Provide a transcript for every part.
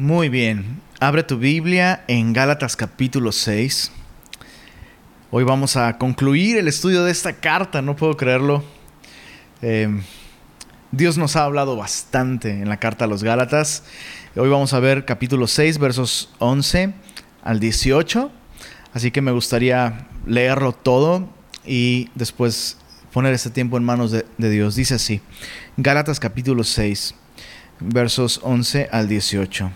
Muy bien, abre tu Biblia en Gálatas capítulo 6. Hoy vamos a concluir el estudio de esta carta, no puedo creerlo. Em, Dios nos ha hablado bastante en la carta a los Gálatas. Hoy vamos a ver capítulo 6, versos 11 al 18. Así que me gustaría leerlo todo y después poner este tiempo en manos de, de Dios. Dice así, Gálatas capítulo 6, versos 11 al 18.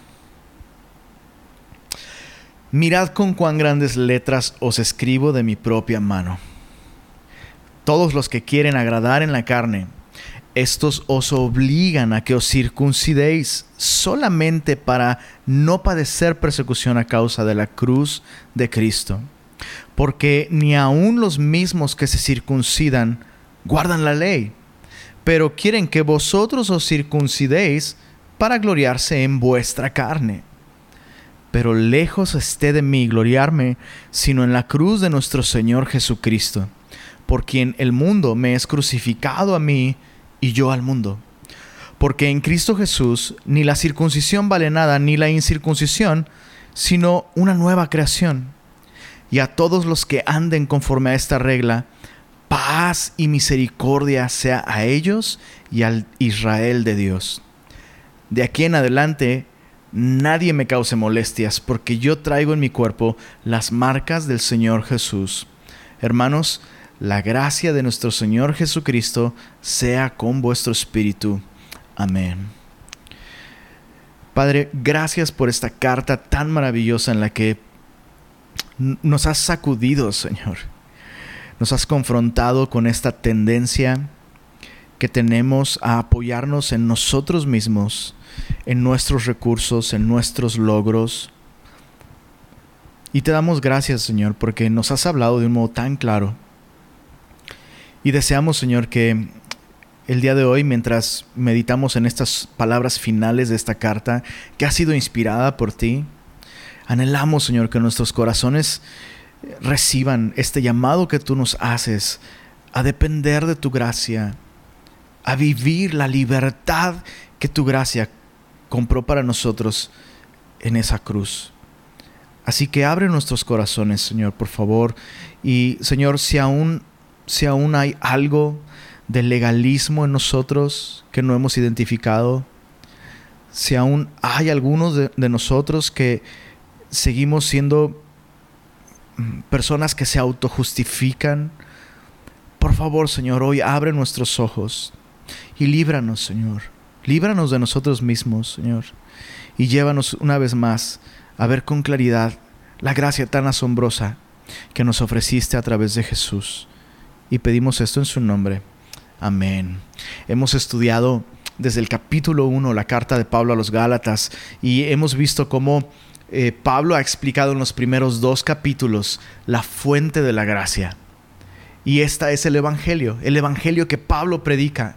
Mirad con cuán grandes letras os escribo de mi propia mano. Todos los que quieren agradar en la carne, estos os obligan a que os circuncidéis solamente para no padecer persecución a causa de la cruz de Cristo. Porque ni aun los mismos que se circuncidan guardan la ley, pero quieren que vosotros os circuncidéis para gloriarse en vuestra carne. Pero lejos esté de mí gloriarme, sino en la cruz de nuestro Señor Jesucristo, por quien el mundo me es crucificado a mí, y yo al mundo. Porque en Cristo Jesús ni la circuncisión vale nada, ni la incircuncisión, sino una nueva creación. Y a todos los que anden conforme a esta regla, paz y misericordia sea a ellos y al Israel de Dios. De aquí en adelante, nadie me cause molestias, porque yo traigo en mi cuerpo las marcas del Señor Jesús. Hermanos, la gracia de nuestro Señor Jesucristo sea con vuestro espíritu. Amén. Padre, gracias por esta carta tan maravillosa en la que nos has sacudido, Señor. Nos has confrontado con esta tendencia que tenemos a apoyarnos en nosotros mismos, en nuestros recursos, en nuestros logros. Y te damos gracias, Señor, porque nos has hablado de un modo tan claro y deseamos, Señor, que el día de hoy, mientras meditamos en estas palabras finales de esta carta, que ha sido inspirada por ti, anhelamos, Señor, que nuestros corazones reciban este llamado que tú nos haces a depender de tu gracia, a vivir la libertad que tu gracia compró para nosotros en esa cruz. Así que abre nuestros corazones, Señor, por favor. Y, Señor, si aún si aún hay algo de legalismo en nosotros que no hemos identificado, si aún hay algunos de, nosotros que seguimos siendo mm, personas que se autojustifican, por favor, Señor, hoy abre nuestros ojos y líbranos, Señor. Líbranos de nosotros mismos, Señor. Y llévanos una vez más a ver con claridad la gracia tan asombrosa que nos ofreciste a través de Jesús y pedimos esto en su nombre. Amén. Hemos estudiado desde el capítulo 1 la carta de Pablo a los Gálatas y hemos visto cómo eh, Pablo ha explicado en los primeros dos capítulos la fuente de la gracia. Y esta es el Evangelio, el Evangelio que Pablo predica.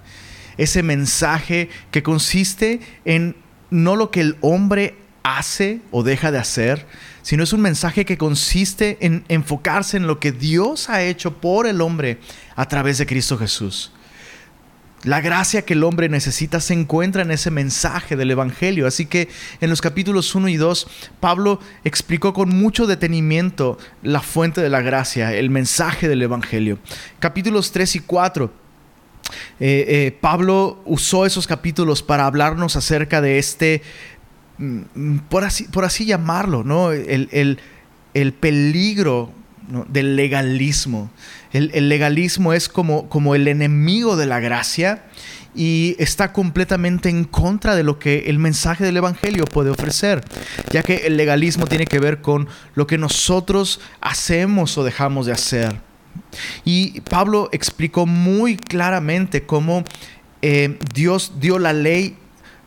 Ese mensaje que consiste en no lo que el hombre hace o deja de hacer, sino es un mensaje que consiste en enfocarse en lo que Dios ha hecho por el hombre a través de Cristo Jesús. La gracia que el hombre necesita se encuentra en ese mensaje del Evangelio. Así que en los capítulos 1 y 2, Pablo explicó con mucho detenimiento la fuente de la gracia, el mensaje del Evangelio. Capítulos 3 y 4. Eh, eh, Pablo usó esos capítulos para hablarnos acerca de este Mm, por así, por así llamarlo, ¿no? El, peligro del legalismo. El, legalismo es como, como el enemigo de la gracia y está completamente en contra de lo que el mensaje del Evangelio puede ofrecer, ya que el legalismo tiene que ver con lo que nosotros hacemos o dejamos de hacer. Y Pablo explicó muy claramente cómo eh, Dios dio la ley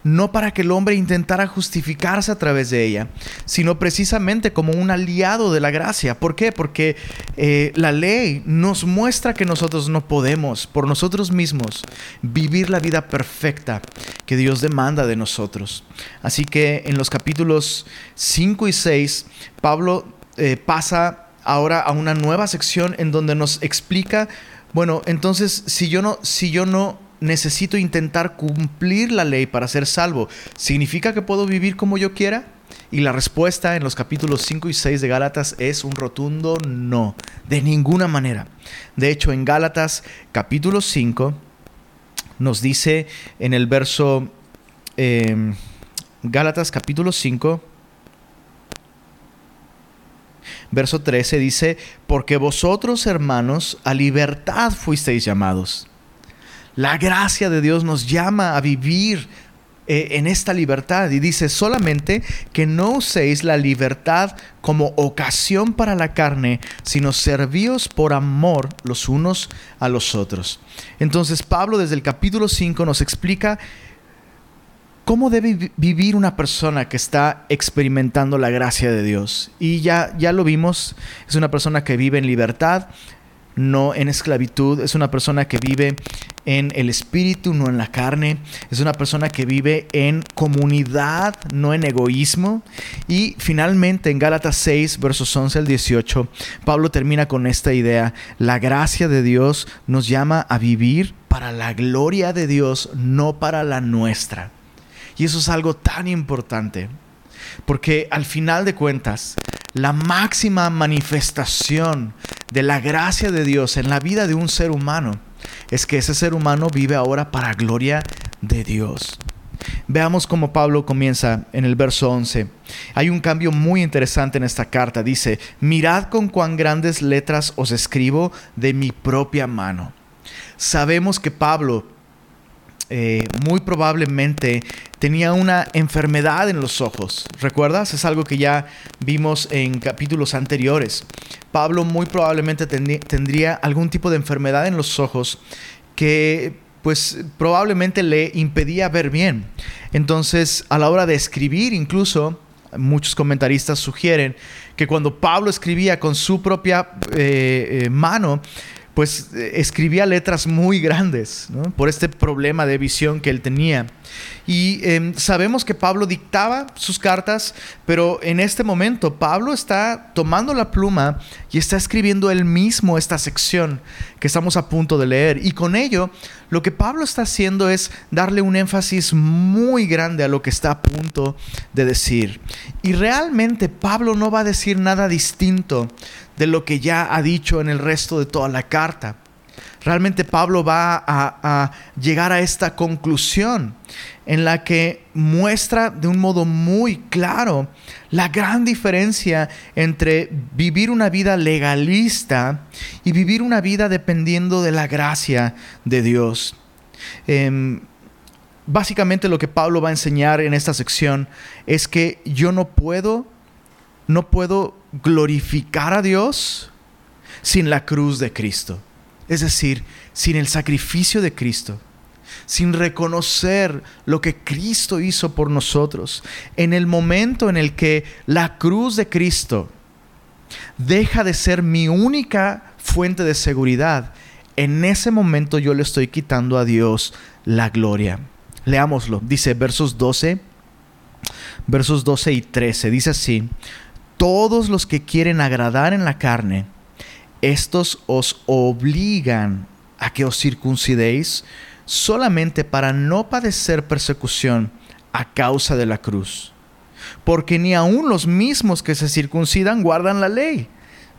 no para que el hombre intentara justificarse a través de ella, sino precisamente como un aliado de la gracia. ¿Por qué? Porque eh, la ley nos muestra que nosotros no podemos por nosotros mismos vivir la vida perfecta que Dios demanda de nosotros. Así que en los capítulos 5 y 6, Pablo eh, pasa ahora a una nueva sección en donde nos explica, bueno, entonces si yo no, si yo no necesito intentar cumplir la ley para ser salvo. ¿Significa que puedo vivir como yo quiera? Y la respuesta en los capítulos 5 y 6 de Gálatas es un rotundo no, de ninguna manera. De hecho, en Gálatas capítulo 5 nos dice en el verso em, Gálatas capítulo 5, verso 13 dice, porque vosotros hermanos a libertad fuisteis llamados. La gracia de Dios nos llama a vivir eh, en esta libertad y dice solamente que no uséis la libertad como ocasión para la carne, sino servíos por amor los unos a los otros. Entonces Pablo desde el capítulo 5 nos explica ¿Cómo debe vivir una persona que está experimentando la gracia de Dios? Y ya, ya lo vimos, es una persona que vive en libertad, no en esclavitud, es una persona que vive en el espíritu, no en la carne, es una persona que vive en comunidad, no en egoísmo. Y finalmente en Gálatas 6, versos 11 al 18, Pablo termina con esta idea, la gracia de Dios nos llama a vivir para la gloria de Dios, no para la nuestra. Y eso es algo tan importante, porque al final de cuentas, la máxima manifestación de la gracia de Dios en la vida de un ser humano es que ese ser humano vive ahora para gloria de Dios. Veamos cómo Pablo comienza en el verso 11. Hay un cambio muy interesante en esta carta. Dice, mirad con cuán grandes letras os escribo de mi propia mano. Sabemos que Pablo eh, muy probablemente tenía una enfermedad en los ojos. ¿Recuerdas? Es algo que ya vimos en capítulos anteriores. Pablo muy probablemente tendría algún tipo de enfermedad en los ojos que pues probablemente le impedía ver bien. Entonces, a la hora de escribir, incluso, muchos comentaristas sugieren que cuando Pablo escribía con su propia eh, eh, mano, pues eh, escribía letras muy grandes por este problema de visión que él tenía. Y em, sabemos que Pablo dictaba sus cartas, pero en este momento Pablo está tomando la pluma y está escribiendo él mismo esta sección que estamos a punto de leer. Y con ello, lo que Pablo está haciendo es darle un énfasis muy grande a lo que está a punto de decir. Y realmente Pablo no va a decir nada distinto de lo que ya ha dicho en el resto de toda la carta. Realmente Pablo va a, llegar a esta conclusión en la que muestra de un modo muy claro la gran diferencia entre vivir una vida legalista y vivir una vida dependiendo de la gracia de Dios. Em, básicamente lo que Pablo va a enseñar en esta sección es que yo no puedo, no puedo glorificar a Dios sin la cruz de Cristo. Es decir, sin el sacrificio de Cristo, sin reconocer lo que Cristo hizo por nosotros. En el momento en el que la cruz de Cristo deja de ser mi única fuente de seguridad, en ese momento yo le estoy quitando a Dios la gloria. Leámoslo. Dice versos 12, versos 12 y 13. Dice así, todos los que quieren agradar en la carne, estos os obligan a que os circuncidéis solamente para no padecer persecución a causa de la cruz. Porque ni aun los mismos que se circuncidan guardan la ley,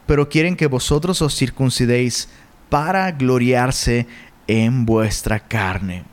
pero quieren que vosotros os circuncidéis para gloriarse en vuestra carne.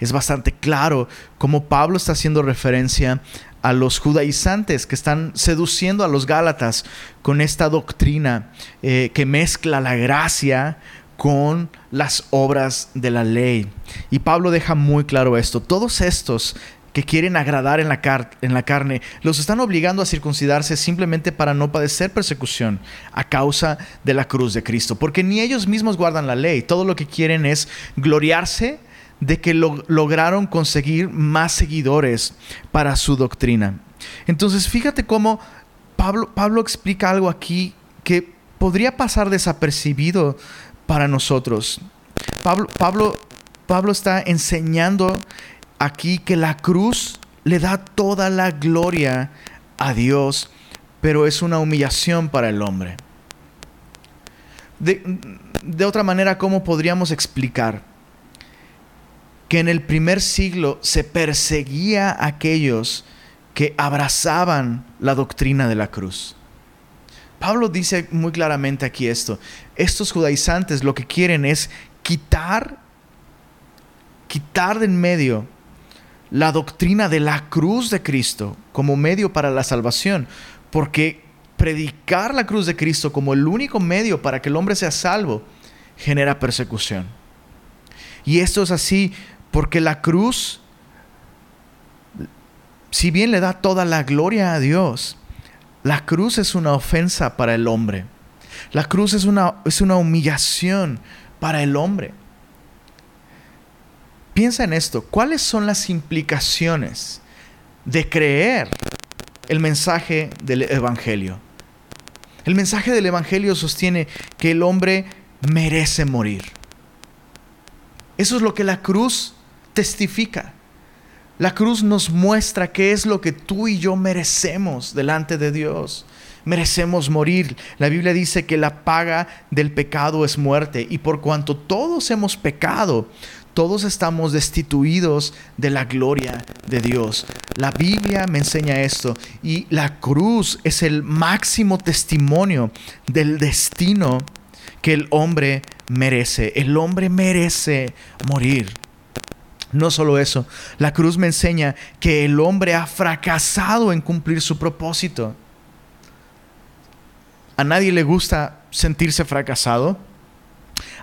Es bastante claro cómo Pablo está haciendo referencia a los judaizantes que están seduciendo a los gálatas con esta doctrina eh, que mezcla la gracia con las obras de la ley. Y Pablo deja muy claro esto. Todos estos que quieren agradar en la, en la, carne, los están obligando a circuncidarse simplemente para no padecer persecución a causa de la cruz de Cristo, porque ni ellos mismos guardan la ley, todo lo que quieren es gloriarse de que lograron conseguir más seguidores para su doctrina. Entonces, fíjate cómo Pablo, Pablo explica algo aquí que podría pasar desapercibido para nosotros. Pablo, Pablo, Pablo está enseñando aquí que la cruz le da toda la gloria a Dios, pero es una humillación para el hombre. De, de otra manera, ¿cómo podríamos explicar? Que en el primer siglo se perseguía a aquellos que abrazaban la doctrina de la cruz. Pablo dice muy claramente aquí esto. Estos judaizantes lo que quieren es quitar, quitar de en medio la doctrina de la cruz de Cristo como medio para la salvación, porque predicar la cruz de Cristo como el único medio para que el hombre sea salvo genera persecución. Y esto es así porque la cruz, si bien le da toda la gloria a Dios, la cruz es una ofensa para el hombre. La cruz es una, es una humillación para el hombre. Piensa en esto, ¿cuáles son las implicaciones de creer el mensaje del Evangelio? El mensaje del Evangelio sostiene que el hombre merece morir. Eso es lo que la cruz testifica. La cruz nos muestra qué es lo que tú y yo merecemos delante de Dios. Merecemos morir. La Biblia dice que la paga del pecado es muerte y por cuanto todos hemos pecado, todos estamos destituidos de la gloria de Dios. La Biblia me enseña esto y la cruz es el máximo testimonio del destino que el hombre merece. El hombre merece morir. No solo eso, la cruz me enseña que el hombre ha fracasado en cumplir su propósito. A nadie le gusta sentirse fracasado.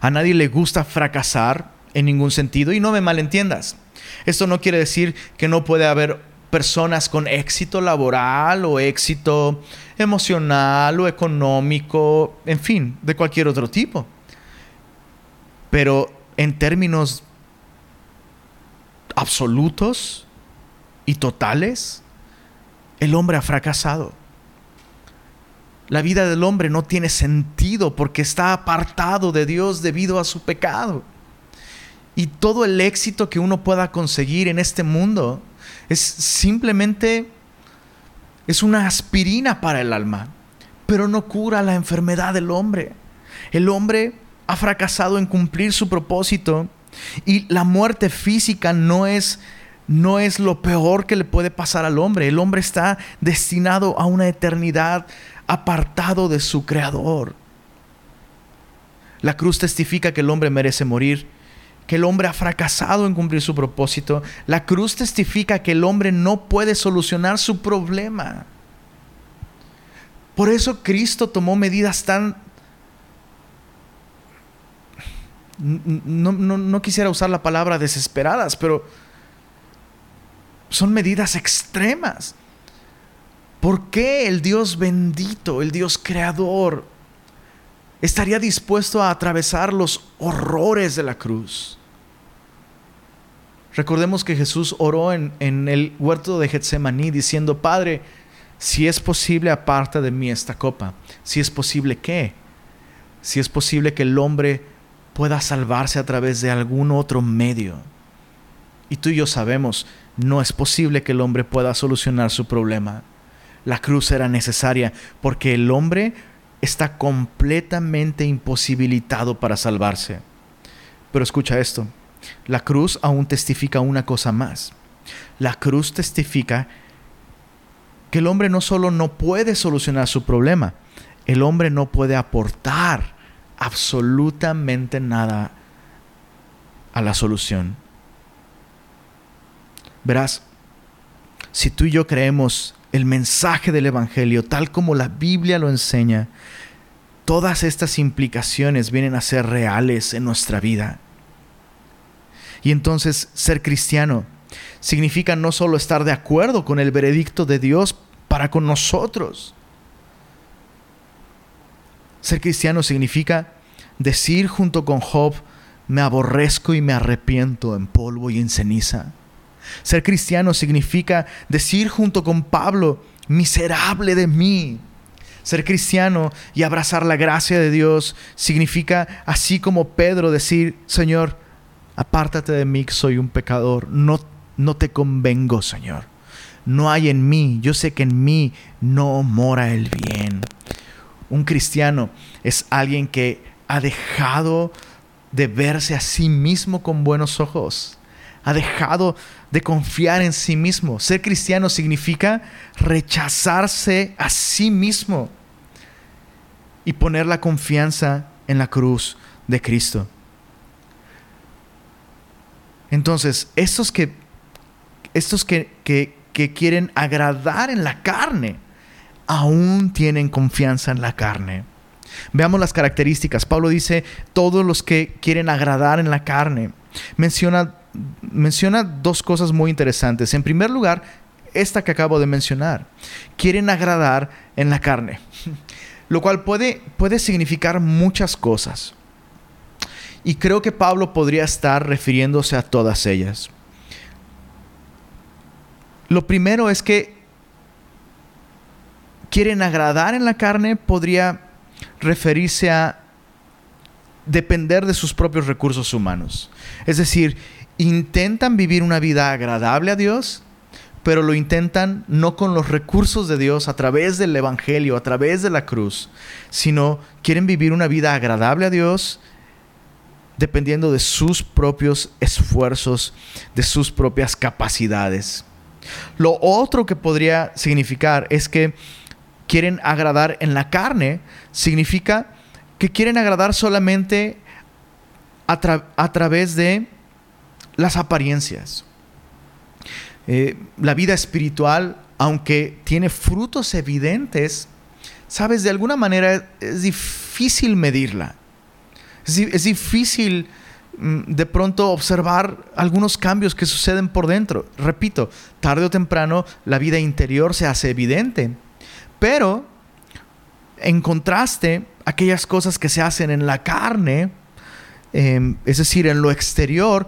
A nadie le gusta fracasar en ningún sentido. Y no me malentiendas. Esto no quiere decir que no puede haber personas con éxito laboral o éxito emocional o económico, en fin, de cualquier otro tipo. Pero en términos absolutos y totales, el hombre ha fracasado. La vida del hombre no tiene sentido porque está apartado de Dios debido a su pecado. Y todo el éxito que uno pueda conseguir en este mundo es simplemente es una aspirina para el alma, pero no cura la enfermedad del hombre. El hombre ha fracasado en cumplir su propósito y la muerte física no es, no es lo peor que le puede pasar al hombre. El hombre está destinado a una eternidad apartado de su creador. La cruz testifica que el hombre merece morir, que el hombre ha fracasado en cumplir su propósito. La cruz testifica que el hombre no puede solucionar su problema. Por eso Cristo tomó medidas tan no, quisiera usar la palabra desesperadas, pero son medidas extremas. ¿Por qué el Dios bendito, el Dios creador, estaría dispuesto a atravesar los horrores de la cruz? Recordemos que Jesús oró en, en el huerto de Getsemaní diciendo, Padre, si es posible, aparte de mí esta copa. Si es posible, ¿qué? Si es posible que el hombre pueda salvarse a través de algún otro medio. Y tú y yo sabemos, no es posible que el hombre pueda solucionar su problema. La cruz era necesaria porque el hombre está completamente imposibilitado para salvarse. Pero escucha esto, la cruz aún testifica una cosa más. La cruz testifica que el hombre no solo no puede solucionar su problema, el hombre no puede aportar absolutamente nada a la solución. Verás, si tú y yo creemos el mensaje del Evangelio tal como la Biblia lo enseña, todas estas implicaciones vienen a ser reales en nuestra vida. Y entonces ser cristiano significa no solo estar de acuerdo con el veredicto de Dios para con nosotros, ser cristiano significa decir junto con Job, me aborrezco y me arrepiento en polvo y en ceniza. Ser cristiano significa decir junto con Pablo, miserable de mí. Ser cristiano y abrazar la gracia de Dios significa, así como Pedro, decir, Señor, apártate de mí que soy un pecador, no, no te convengo, Señor. No hay en mí, yo sé que en mí no mora el bien. Un cristiano es alguien que ha dejado de verse a sí mismo con buenos ojos. ha dejado de confiar en sí mismo. Ser cristiano significa rechazarse a sí mismo y poner la confianza en la cruz de Cristo. Entonces, estos que, estos que, que quieren agradar en la carne, aún tienen confianza en la carne. Veamos las características. Pablo dice, todos los que quieren agradar en la carne. Menciona, menciona dos cosas muy interesantes. En primer lugar, esta que acabo de mencionar. Quieren agradar en la carne. Lo cual puede, puede significar muchas cosas. Y creo que Pablo podría estar refiriéndose a todas ellas. Lo primero es que quieren agradar en la carne podría referirse a depender de sus propios recursos humanos. Es decir, intentan vivir una vida agradable a Dios, pero lo intentan no con los recursos de Dios a través del Evangelio, a través de la cruz, sino quieren vivir una vida agradable a Dios dependiendo de sus propios esfuerzos, de sus propias capacidades. Lo otro que podría significar es que quieren agradar en la carne, significa que quieren agradar solamente a, través de las apariencias. Eh, la vida espiritual, aunque tiene frutos evidentes, sabes, de alguna manera es difícil medirla. Es, difícil mm, de pronto observar algunos cambios que suceden por dentro. Repito, tarde o temprano la vida interior se hace evidente. Pero, en contraste, aquellas cosas que se hacen en la carne, em, es decir, en lo exterior,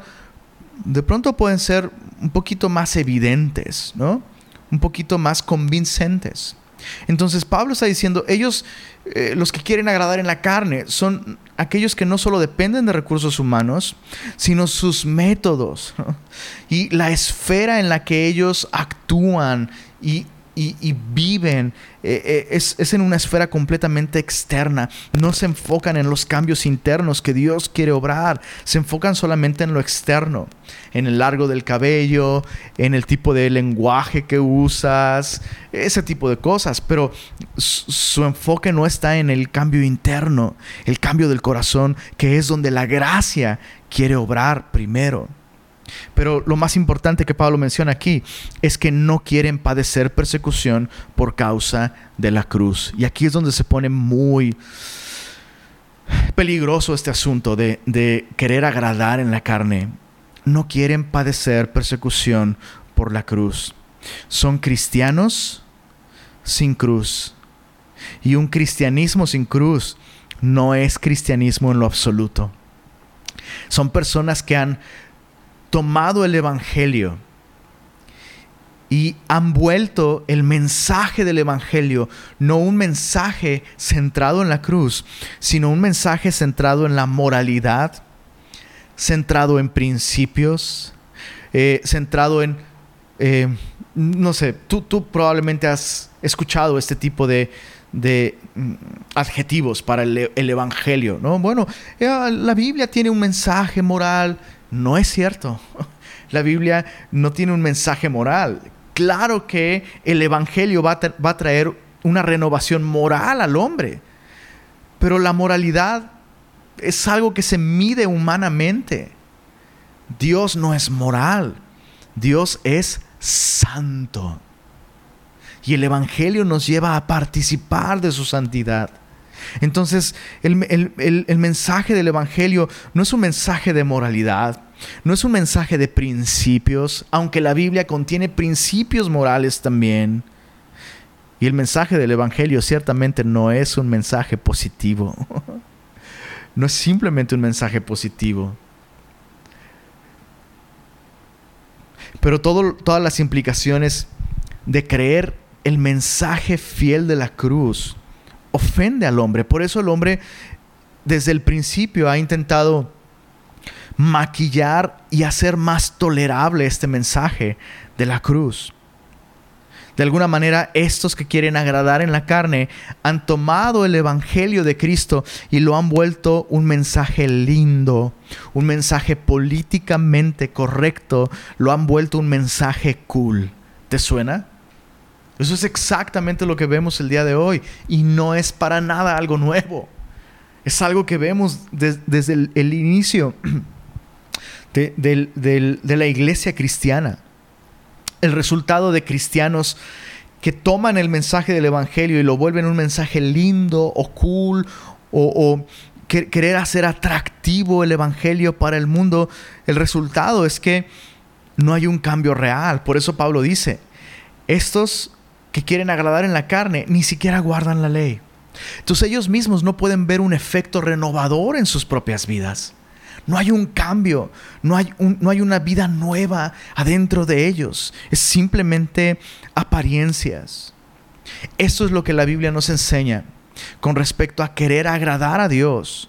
de pronto pueden ser un poquito más evidentes, ¿no? Un poquito más convincentes. Entonces Pablo está diciendo, ellos, eh, los que quieren agradar en la carne, son aquellos que no solo dependen de recursos humanos, sino sus métodos y la esfera en la que ellos actúan y y, viven eh, eh, es, en una esfera completamente externa. No se enfocan en los cambios internos que Dios quiere obrar. Se enfocan solamente en lo externo, en el largo del cabello, en el tipo de lenguaje que usas, ese tipo de cosas. Pero su enfoque no está en el cambio interno, el cambio del corazón, que es donde la gracia quiere obrar primero. Pero lo más importante que Pablo menciona aquí es que no quieren padecer persecución por causa de la cruz. Y aquí es donde se pone muy peligroso este asunto de, querer agradar en la carne. No quieren padecer persecución por la cruz. Son cristianos sin cruz. Y un cristianismo sin cruz no es cristianismo en lo absoluto. Son personas que han tomado el Evangelio y han vuelto el mensaje del Evangelio, no un mensaje centrado en la cruz, sino un mensaje centrado en la moralidad, centrado en principios, eh, centrado en, eh, no sé, tú, tú, probablemente has escuchado este tipo de, de mm, adjetivos para el, el, Evangelio, ¿no? Bueno, eh, la Biblia tiene un mensaje moral no es cierto. La Biblia no tiene un mensaje moral. Claro que el Evangelio va a, traer una renovación moral al hombre, pero la moralidad es algo que se mide humanamente. Dios no es moral, Dios es santo. Y el Evangelio nos lleva a participar de su santidad. Entonces, el, mensaje del Evangelio no es un mensaje de moralidad, no es un mensaje de principios, aunque la Biblia contiene principios morales también. Y el mensaje del Evangelio ciertamente no es un mensaje positivo. No es simplemente un mensaje positivo. Pero todas las implicaciones de creer el mensaje fiel de la cruz ofende al hombre. Por eso el hombre desde el principio ha intentado maquillar y hacer más tolerable este mensaje de la cruz. De alguna manera, estos que quieren agradar en la carne han tomado el Evangelio de Cristo y lo han vuelto un mensaje lindo, un mensaje políticamente correcto, lo han vuelto un mensaje cool. ¿Te suena? Eso es exactamente lo que vemos el día de hoy y no es para nada algo nuevo. Es algo que vemos desde el, inicio de la iglesia cristiana el resultado de cristianos que toman el mensaje del Evangelio y lo vuelven un mensaje lindo o cool o, querer hacer atractivo el Evangelio para el mundo, el resultado es que no hay un cambio real. Por eso Pablo dice, estos que quieren agradar en la carne ni siquiera guardan la ley. Entonces ellos mismos no pueden ver un efecto renovador en sus propias vidas. No hay un cambio, no hay, no hay una vida nueva adentro de ellos. Es simplemente apariencias. Eso es lo que la Biblia nos enseña con respecto a querer agradar a Dios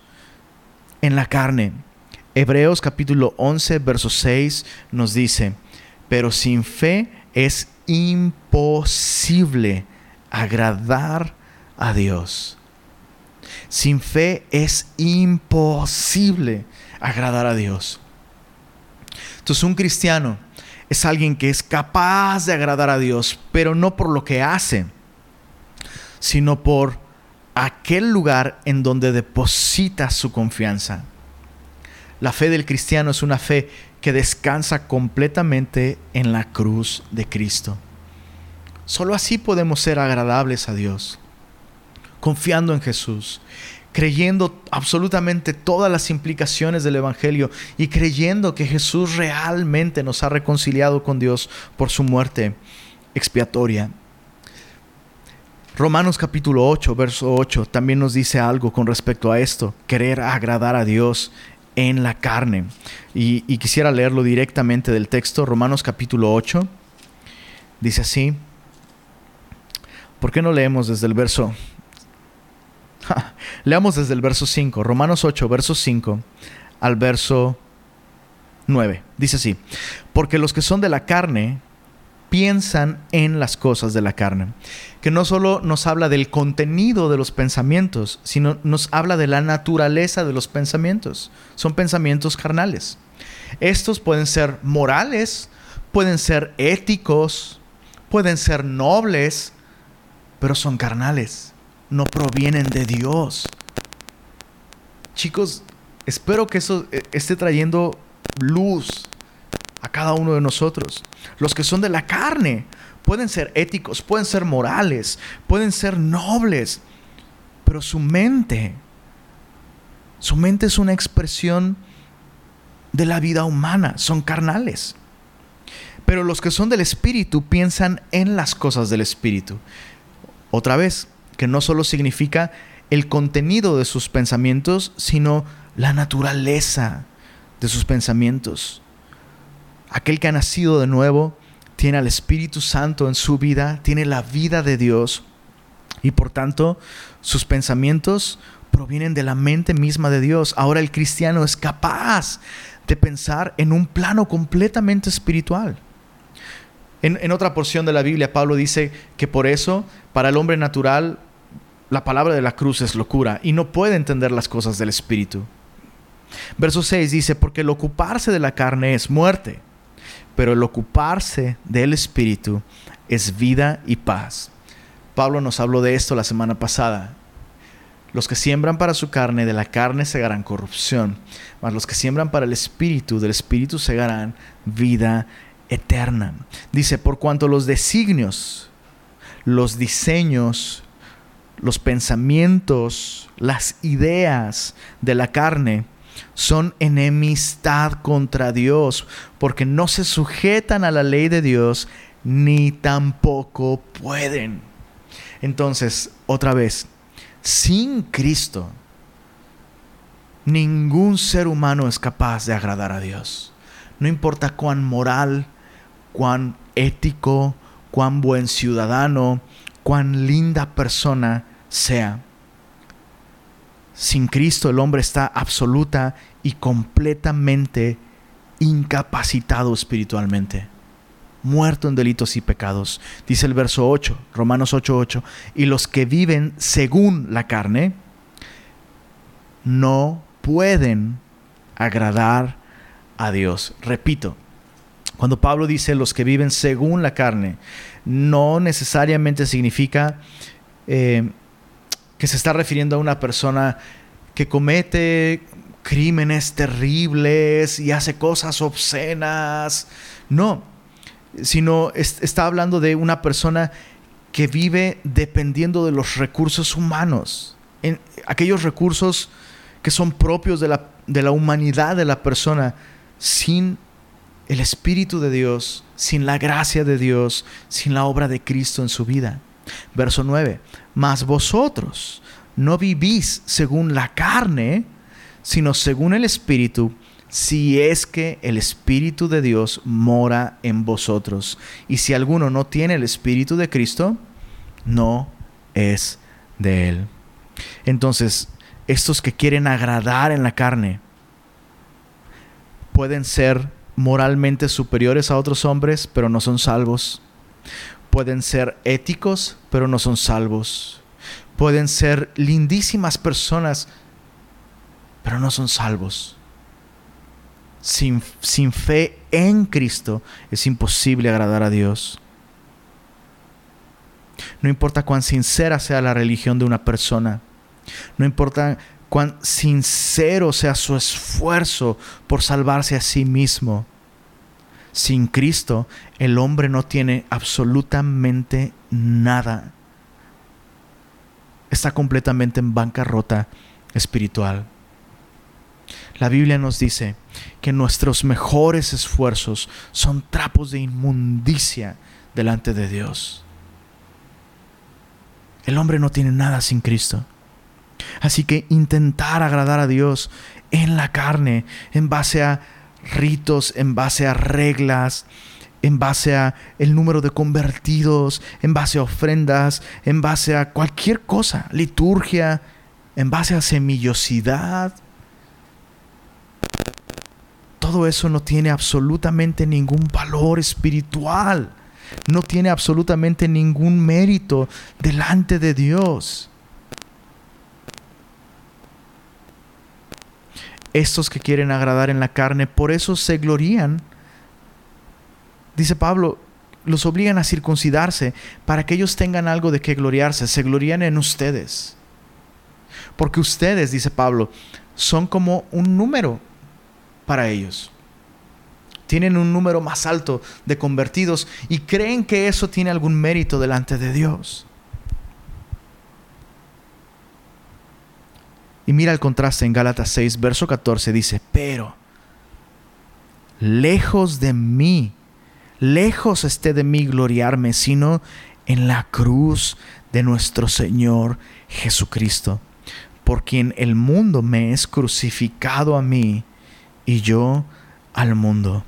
en la carne. Hebreos capítulo 11, verso 6 nos dice, pero sin fe es imposible agradar a Dios. Sin fe es imposible agradar a Dios. Entonces un cristiano es alguien que es capaz de agradar a Dios, pero no por lo que hace, sino por aquel lugar en donde deposita su confianza. La fe del cristiano es una fe que descansa completamente en la cruz de Cristo. Solo así podemos ser agradables a Dios, confiando en Jesús, creyendo absolutamente todas las implicaciones del Evangelio y creyendo que Jesús realmente nos ha reconciliado con Dios por su muerte expiatoria. Romanos capítulo 8, verso 8 también nos dice algo con respecto a esto, querer agradar a Dios en la carne. Y, quisiera leerlo directamente del texto, Romanos capítulo 8, dice así, ¿por qué no leemos desde el verso Leamos desde el verso 5, Romanos 8, verso 5 al verso 9. Dice así, porque los que son de la carne piensan en las cosas de la carne, que no solo nos habla del contenido de los pensamientos, sino nos habla de la naturaleza de los pensamientos. Son pensamientos carnales. Estos pueden ser morales, pueden ser éticos, pueden ser nobles, pero son carnales no provienen de Dios. Chicos, espero que eso eh, esté trayendo luz a cada uno de nosotros. Los que son de la carne pueden ser éticos, pueden ser morales, pueden ser nobles, pero su mente, su mente es una expresión de la vida humana, son carnales. Pero los que son del Espíritu piensan en las cosas del Espíritu. Otra vez, que no solo significa el contenido de sus pensamientos, sino la naturaleza de sus pensamientos. Aquel que ha nacido de nuevo tiene al Espíritu Santo en su vida, tiene la vida de Dios y por tanto sus pensamientos provienen de la mente misma de Dios. Ahora el cristiano es capaz de pensar en un plano completamente espiritual. En, otra porción de la Biblia, Pablo dice que por eso, para el hombre natural, la palabra de la cruz es locura y no puede entender las cosas del Espíritu. Verso 6 dice, porque el ocuparse de la carne es muerte, pero el ocuparse del Espíritu es vida y paz. Pablo nos habló de esto la semana pasada. Los que siembran para su carne, de la carne segarán corrupción, mas los que siembran para el Espíritu, del Espíritu segarán vida eterna. Dice, por cuanto los designios, los diseños, los pensamientos, las ideas de la carne son enemistad contra Dios, porque no se sujetan a la ley de Dios, ni tampoco pueden. Entonces, otra vez, sin Cristo, ningún ser humano es capaz de agradar a Dios. No importa cuán moral, cuán ético, cuán buen ciudadano, cuán linda persona sea. Sin Cristo el hombre está absoluta y completamente incapacitado espiritualmente. muerto en delitos y pecados. Dice el verso 8, Romanos 8:8, y los que viven según la carne no pueden agradar a Dios. Repito, cuando Pablo dice los que viven según la carne, no necesariamente significa eh, que se está refiriendo a una persona que comete crímenes terribles y hace cosas obscenas. No, sino está hablando de una persona que vive dependiendo de los recursos humanos, en aquellos recursos que son propios de la, de la humanidad de la persona, sin el Espíritu de Dios, sin la gracia de Dios, sin la obra de Cristo en su vida. Verso 9, mas vosotros no vivís según la carne, sino según el Espíritu, si es que el Espíritu de Dios mora en vosotros. Y si alguno no tiene el Espíritu de Cristo, no es de Él. Entonces, estos que quieren agradar en la carne pueden ser moralmente superiores a otros hombres, pero no son salvos. Pueden ser éticos, pero no son salvos. Pueden ser lindísimas personas, pero no son salvos. Sin, sin, fe en Cristo es imposible agradar a Dios. No importa cuán sincera sea la religión de una persona, no importa cuán sincero sea su esfuerzo por salvarse a sí mismo. Sin Cristo, el hombre no tiene absolutamente nada. Está completamente en bancarrota espiritual. La Biblia nos dice que nuestros mejores esfuerzos son trapos de inmundicia delante de Dios. El hombre no tiene nada sin Cristo. Así que intentar agradar a Dios en la carne, en base a ritos, en base a reglas, en base a el número de convertidos, en base a ofrendas, en base a cualquier cosa, liturgia, en base a semillosidad. Todo eso no tiene absolutamente ningún valor espiritual, no tiene absolutamente ningún mérito delante de Dios. estos que quieren agradar en la carne, por eso se glorían. Dice Pablo, los obligan a circuncidarse para que ellos tengan algo de qué gloriarse. Se glorían en ustedes. Porque ustedes, dice Pablo, son como un número para ellos. Tienen un número más alto de convertidos y creen que eso tiene algún mérito delante de Dios. Y mira el contraste en Gálatas 6, verso 14, dice, pero lejos de mí, lejos esté de mí gloriarme, sino en la cruz de nuestro Señor Jesucristo, por quien el mundo me es crucificado a mí y yo al mundo.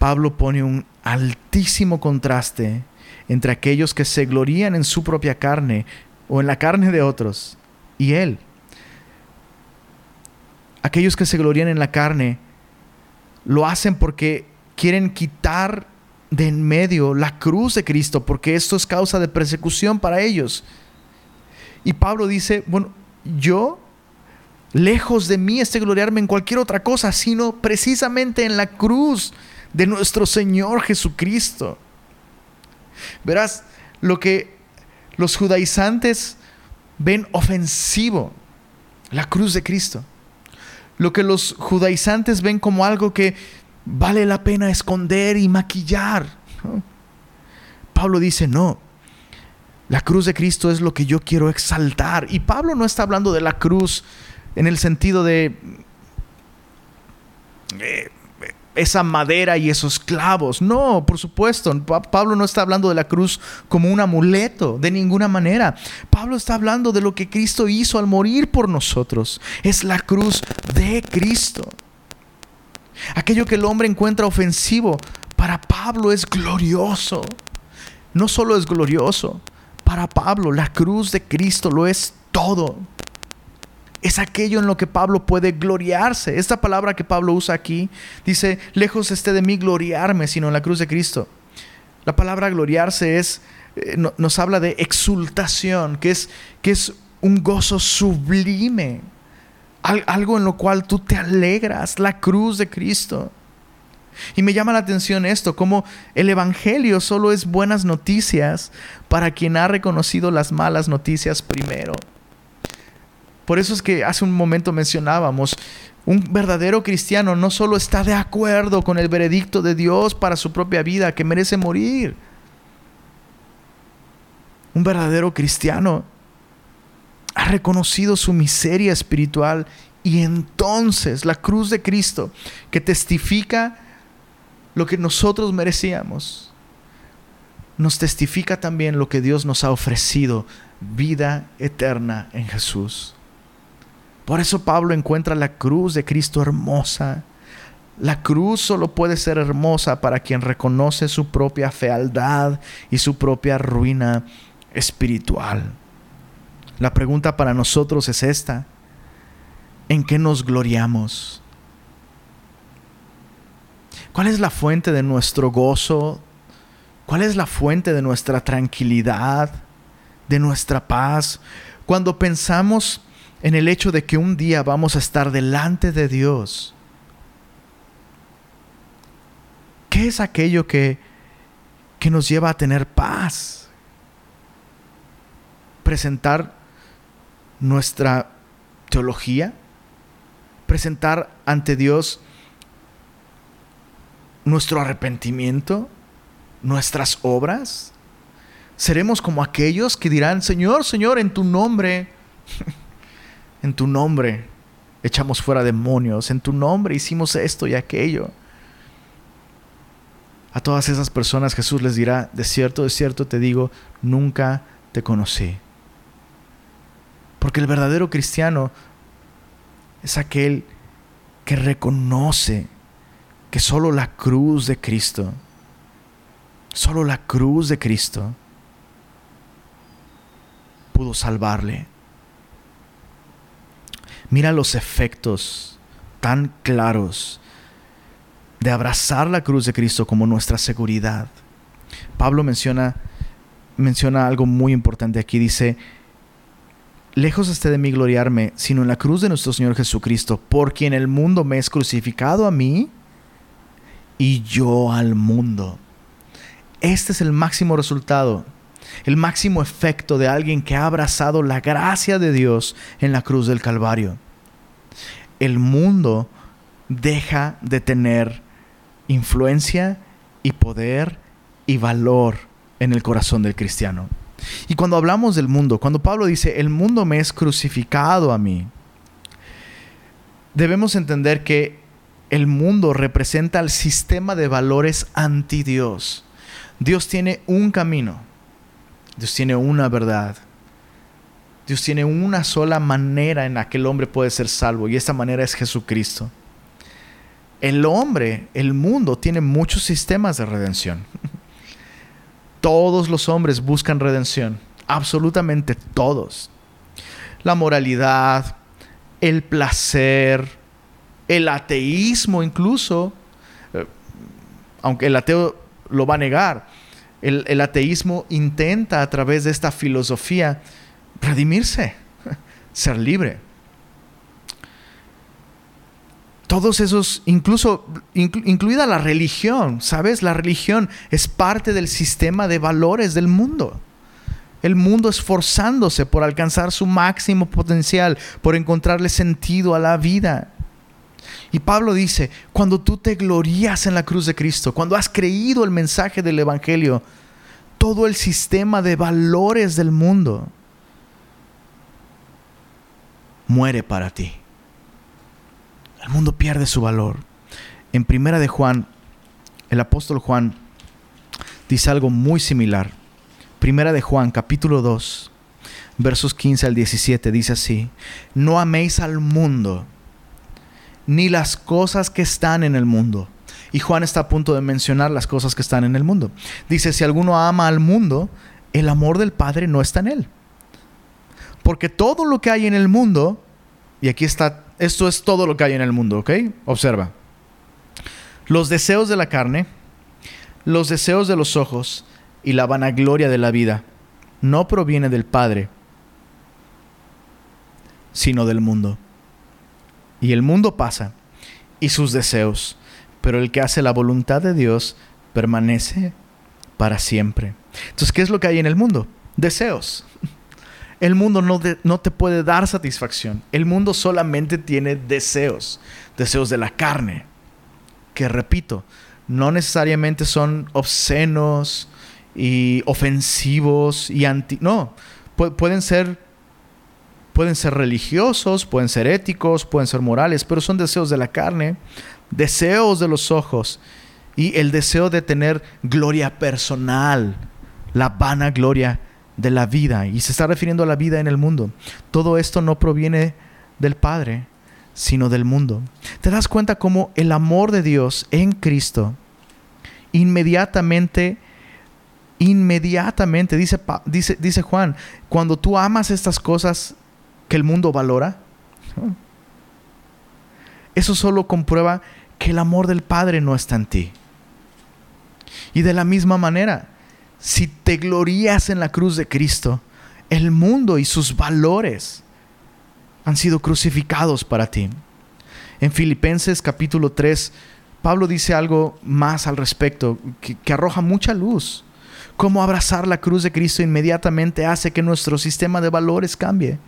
Pablo pone un altísimo contraste entre aquellos que se glorían en su propia carne o en la carne de otros y Él. Aquellos que se glorían en la carne lo hacen porque quieren quitar de en medio la cruz de Cristo, porque esto es causa de persecución para ellos. Y Pablo dice, bueno, yo, lejos de mí este gloriarme en cualquier otra cosa, sino precisamente en la cruz de nuestro Señor Jesucristo. Verás, lo que los judaizantes ven ofensivo la cruz de Cristo. Lo que los judaizantes ven como algo que vale la pena esconder y maquillar. Pablo dice, no, la cruz de Cristo es lo que yo quiero exaltar. Y Pablo no está hablando de la cruz en el sentido de eh, esa madera y esos clavos. No, por supuesto, Pablo no está hablando de la cruz como un amuleto, de ninguna manera. Pablo está hablando de lo que Cristo hizo al morir por nosotros. Es la cruz de Cristo. Aquello que el hombre encuentra ofensivo, para Pablo es glorioso. No solo es glorioso, para Pablo la cruz de Cristo lo es todo. Es aquello en lo que Pablo puede gloriarse. Esta palabra que Pablo usa aquí dice, lejos esté de mí gloriarme, sino en la cruz de Cristo. La palabra gloriarse es, eh, nos habla de exultación, que es, que es un gozo sublime, algo en lo cual tú te alegras, la cruz de Cristo. Y me llama la atención esto, como el Evangelio solo es buenas noticias para quien ha reconocido las malas noticias primero. Por eso es que hace un momento mencionábamos, un verdadero cristiano no solo está de acuerdo con el veredicto de Dios para su propia vida, que merece morir. Un verdadero cristiano ha reconocido su miseria espiritual y entonces la cruz de Cristo que testifica lo que nosotros merecíamos, nos testifica también lo que Dios nos ha ofrecido, vida eterna en Jesús. Por eso Pablo encuentra la cruz de Cristo hermosa. La cruz solo puede ser hermosa para quien reconoce su propia fealdad y su propia ruina espiritual. La pregunta para nosotros es esta. ¿En qué nos gloriamos? ¿Cuál es la fuente de nuestro gozo? ¿Cuál es la fuente de nuestra tranquilidad, de nuestra paz? Cuando pensamos en el hecho de que un día vamos a estar delante de Dios, ¿qué es aquello que, que nos lleva a tener paz? Presentar nuestra teología, presentar ante Dios nuestro arrepentimiento, nuestras obras. Seremos como aquellos que dirán, Señor, Señor, en tu nombre, en tu nombre echamos fuera demonios, en tu nombre hicimos esto y aquello. A todas esas personas Jesús les dirá, de cierto, de cierto te digo, nunca te conocí. Porque el verdadero cristiano es aquel que reconoce que solo la cruz de Cristo, solo la cruz de Cristo pudo salvarle. Mira los efectos tan claros de abrazar la cruz de Cristo como nuestra seguridad. Pablo menciona, menciona algo muy importante aquí. Dice, lejos esté de mí gloriarme, sino en la cruz de nuestro Señor Jesucristo, por quien el mundo me es crucificado a mí y yo al mundo. Este es el máximo resultado, el máximo efecto de alguien que ha abrazado la gracia de Dios en la cruz del Calvario. El mundo deja de tener influencia y poder y valor en el corazón del cristiano. Y cuando hablamos del mundo, cuando Pablo dice, el mundo me es crucificado a mí, debemos entender que el mundo representa el sistema de valores anti Dios. Dios tiene un camino, Dios tiene una verdad, Dios tiene una sola manera en la que el hombre puede ser salvo y esta manera es Jesucristo. El hombre, el mundo, tiene muchos sistemas de redención. Todos los hombres buscan redención, absolutamente todos. La moralidad, el placer, el ateísmo incluso, eh, aunque el ateo lo va a negar, el, ateísmo intenta a través de esta filosofía redimirse, ser libre. Todos esos, incluso incluida la religión, ¿sabes? La religión es parte del sistema de valores del mundo. El mundo esforzándose por alcanzar su máximo potencial, por encontrarle sentido a la vida. Y Pablo dice, cuando tú te glorías en la cruz de Cristo, cuando has creído el mensaje del Evangelio, todo el sistema de valores del mundo muere para ti. El mundo pierde su valor. En primera de Juan, el apóstol Juan dice algo muy similar. Primera de Juan, capítulo 2, versos 15 al 17, dice así, no améis al mundo ni las cosas que están en el mundo. Y Juan está a punto de mencionar las cosas que están en el mundo. Dice, si alguno ama al mundo, el amor del Padre no está en él. Porque todo lo que hay en el mundo, y aquí está, esto es todo lo que hay en el mundo, ¿ok? Observa. Los deseos de la carne, los deseos de los ojos y la vanagloria de la vida no proviene del Padre, sino del mundo. Y el mundo pasa y sus deseos, pero el que hace la voluntad de Dios permanece para siempre. Entonces, ¿qué es lo que hay en el mundo? Deseos. El mundo no, no, te puede dar satisfacción. El mundo solamente tiene deseos. Deseos de la carne. Que repito, no necesariamente son obscenos y ofensivos y anti... No, pueden ser pueden ser religiosos, pueden ser éticos, pueden ser morales, pero son deseos de la carne, deseos de los ojos y el deseo de tener gloria personal, la vana gloria de la vida. Y se está refiriendo a la vida en el mundo. Todo esto no proviene del Padre, sino del mundo. ¿Te das cuenta cómo el amor de Dios en Cristo inmediatamente inmediatamente, dice, dice, dice Juan, cuando tú amas estas cosas que el mundo valora. Eso solo comprueba que el amor del Padre no está en ti. Y de la misma manera, si te glorías en la cruz de Cristo, el mundo y sus valores han sido crucificados para ti. En Filipenses capítulo 3, Pablo dice algo más al respecto que, que arroja mucha luz. Cómo abrazar la cruz de Cristo inmediatamente hace que nuestro sistema de valores cambie.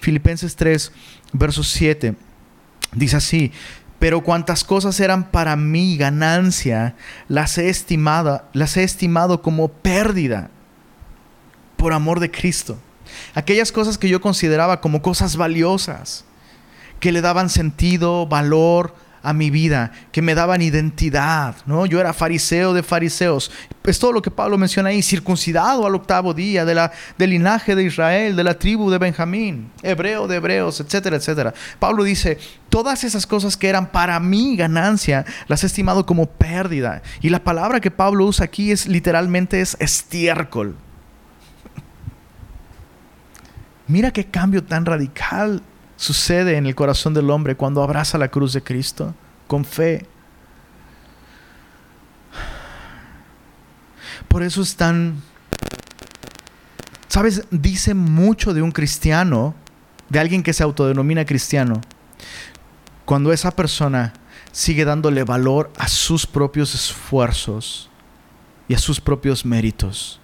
Filipenses 3, verso 7, dice así, pero cuantas cosas eran para mí ganancia, las he estimado, las he estimado como pérdida por amor de Cristo. Aquellas cosas que yo consideraba como cosas valiosas, que le daban sentido, valor, a mi vida, que me daban identidad, ¿no? Yo era fariseo de fariseos. Es todo lo que Pablo menciona ahí, circuncidado al octavo día, de la, del linaje de Israel, de la tribu de Benjamín, hebreo de hebreos, etcétera, etcétera. Pablo dice, todas esas cosas que eran para mí ganancia, las he estimado como pérdida. Y la palabra que Pablo usa aquí es literalmente es estiércol. Mira qué cambio tan radical sucede en el corazón del hombre cuando abraza la cruz de Cristo con fe. Por eso es tan... ¿Sabes? Dice mucho de un cristiano, de alguien que se autodenomina cristiano, cuando esa persona sigue dándole valor a sus propios esfuerzos y a sus propios méritos.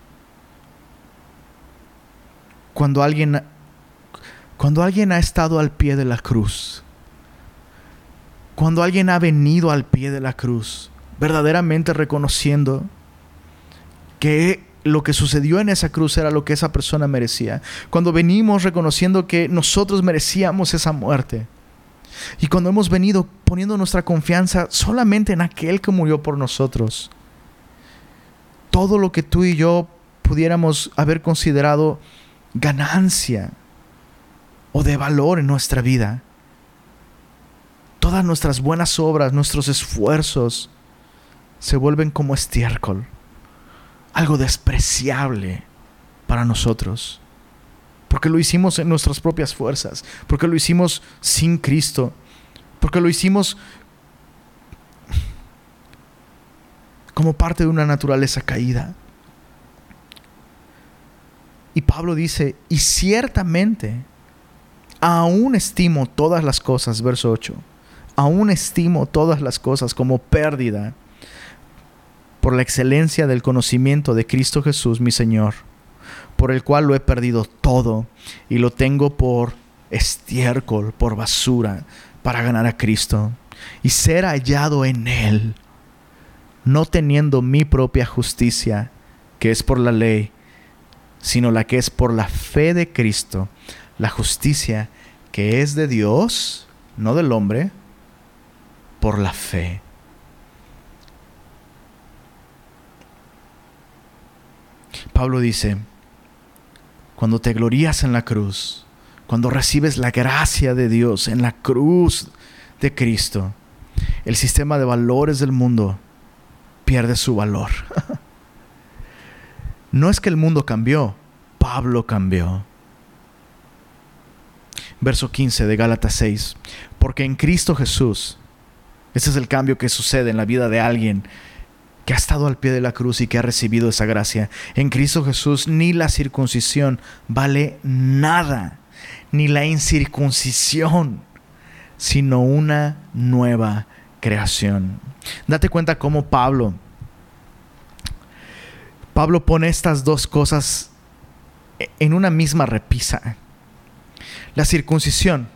Cuando alguien cuando alguien ha estado al pie de la cruz, cuando alguien ha venido al pie de la cruz, verdaderamente reconociendo que lo que sucedió en esa cruz era lo que esa persona merecía, cuando venimos reconociendo que nosotros merecíamos esa muerte, y cuando hemos venido poniendo nuestra confianza solamente en aquel que murió por nosotros, todo lo que tú y yo pudiéramos haber considerado ganancia, o de valor en nuestra vida. Todas nuestras buenas obras, nuestros esfuerzos, se vuelven como estiércol, algo despreciable para nosotros, porque lo hicimos en nuestras propias fuerzas, porque lo hicimos sin Cristo, porque lo hicimos como parte de una naturaleza caída. Y Pablo dice, y ciertamente, Aún estimo todas las cosas, verso 8, aún estimo todas las cosas como pérdida por la excelencia del conocimiento de Cristo Jesús, mi Señor, por el cual lo he perdido todo y lo tengo por estiércol, por basura, para ganar a Cristo y ser hallado en Él, no teniendo mi propia justicia, que es por la ley, sino la que es por la fe de Cristo la justicia que es de Dios, no del hombre, por la fe. Pablo dice, cuando te glorías en la cruz, cuando recibes la gracia de Dios en la cruz de Cristo, el sistema de valores del mundo pierde su valor. no es que el mundo cambió, Pablo cambió. Verso 15 de Gálatas 6. Porque en Cristo Jesús, ese es el cambio que sucede en la vida de alguien que ha estado al pie de la cruz y que ha recibido esa gracia. En Cristo Jesús ni la circuncisión vale nada, ni la incircuncisión, sino una nueva creación. Date cuenta cómo Pablo, Pablo pone estas dos cosas en una misma repisa. La circuncisión,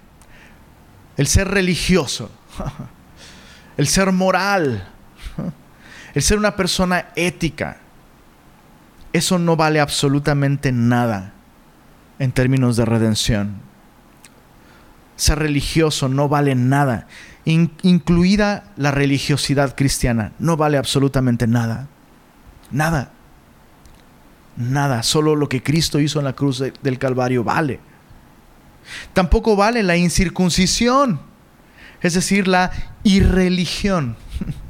el ser religioso, el ser moral, el ser una persona ética, eso no vale absolutamente nada en términos de redención. Ser religioso no vale nada, incluida la religiosidad cristiana, no vale absolutamente nada. Nada. Nada, solo lo que Cristo hizo en la cruz del Calvario vale. Tampoco vale la incircuncisión, es decir, la irreligión.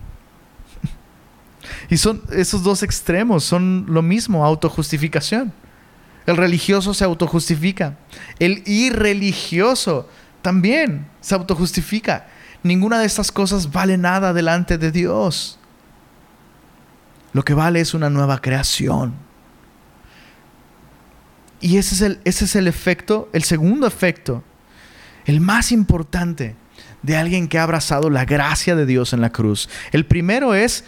Y son esos dos extremos, son lo mismo, autojustificación. El religioso se autojustifica. El irreligioso también se autojustifica. Ninguna de estas cosas vale nada delante de Dios. Lo que vale es una nueva creación. Y ese es el, ese es el efecto, el segundo efecto, el más importante de alguien que ha abrazado la gracia de Dios en la cruz. El primero es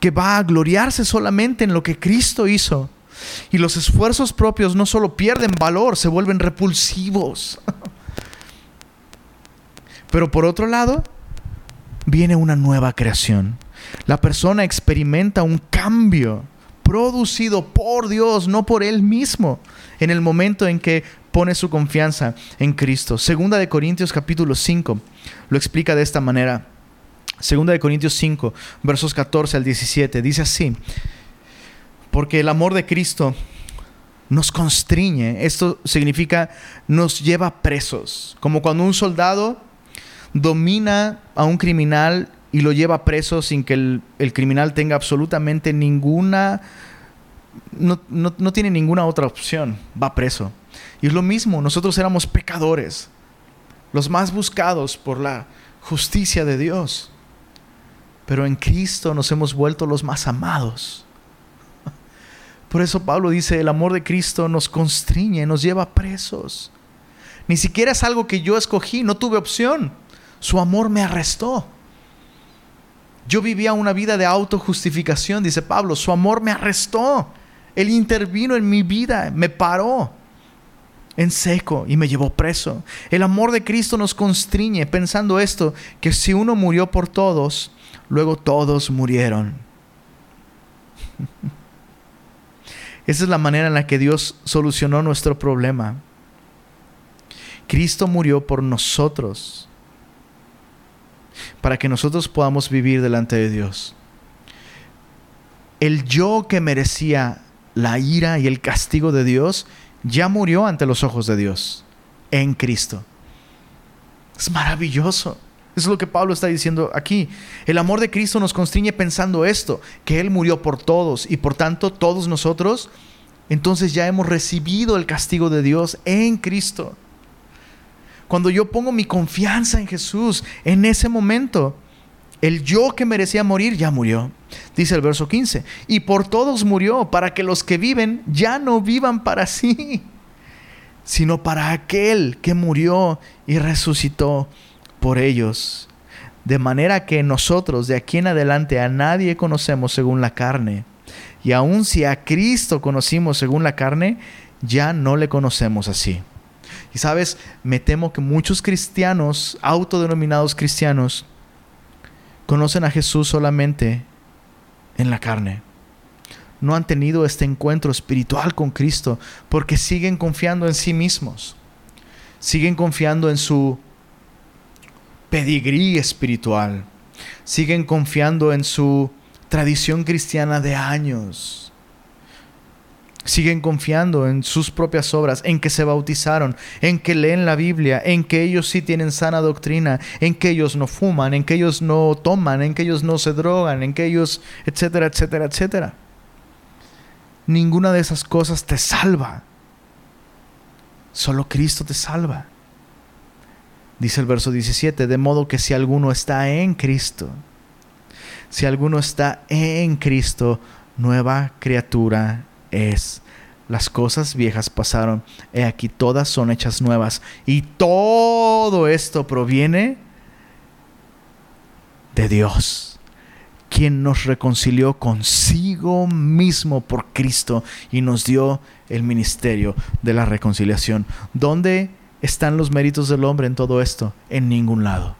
que va a gloriarse solamente en lo que Cristo hizo. Y los esfuerzos propios no solo pierden valor, se vuelven repulsivos. Pero por otro lado, viene una nueva creación. La persona experimenta un cambio producido por Dios, no por él mismo, en el momento en que pone su confianza en Cristo. Segunda de Corintios capítulo 5 lo explica de esta manera. Segunda de Corintios 5, versos 14 al 17, dice así, porque el amor de Cristo nos constriñe, esto significa nos lleva presos, como cuando un soldado domina a un criminal y lo lleva preso sin que el, criminal tenga absolutamente ninguna, no, no tiene ninguna otra opción, va preso. Y es lo mismo, nosotros éramos pecadores, los más buscados por la justicia de Dios pero en Cristo nos hemos vuelto los más amados. Por eso Pablo dice, el amor de Cristo nos constriñe, nos lleva presos. Ni siquiera es algo que yo escogí, no tuve opción. Su amor me arrestó. Yo vivía una vida de autojustificación, dice Pablo, su amor me arrestó. Él intervino en mi vida, me paró en seco y me llevó preso. El amor de Cristo nos constriñe pensando esto, que si uno murió por todos, luego todos murieron. Esa es la manera en la que Dios solucionó nuestro problema. Cristo murió por nosotros, para que nosotros podamos vivir delante de Dios. El yo que merecía la ira y el castigo de Dios ya murió ante los ojos de Dios en Cristo. Es maravilloso. Eso es lo que Pablo está diciendo aquí. El amor de Cristo nos constriñe pensando esto, que Él murió por todos y por tanto todos nosotros, entonces ya hemos recibido el castigo de Dios en Cristo. Cuando yo pongo mi confianza en Jesús, en ese momento, el yo que merecía morir ya murió. Dice el verso 15, y por todos murió, para que los que viven ya no vivan para sí, sino para aquel que murió y resucitó por ellos. De manera que nosotros de aquí en adelante a nadie conocemos según la carne. Y aun si a Cristo conocimos según la carne, ya no le conocemos así. Y sabes, me temo que muchos cristianos, autodenominados cristianos, conocen a Jesús solamente en la carne. No han tenido este encuentro espiritual con Cristo porque siguen confiando en sí mismos. Siguen confiando en su pedigrí espiritual. Siguen confiando en su tradición cristiana de años. Siguen confiando en sus propias obras, en que se bautizaron, en que leen la Biblia, en que ellos sí tienen sana doctrina, en que ellos no fuman, en que ellos no toman, en que ellos no se drogan, en que ellos, etcétera, etcétera, etcétera. Ninguna de esas cosas te salva. Solo Cristo te salva. Dice el verso 17, de modo que si alguno está en Cristo, si alguno está en Cristo, nueva criatura es. Las cosas viejas pasaron, he aquí todas son hechas nuevas. Y todo esto proviene de Dios, quien nos reconcilió consigo mismo por Cristo y nos dio el ministerio de la reconciliación. ¿Dónde están los méritos del hombre en todo esto? En ningún lado.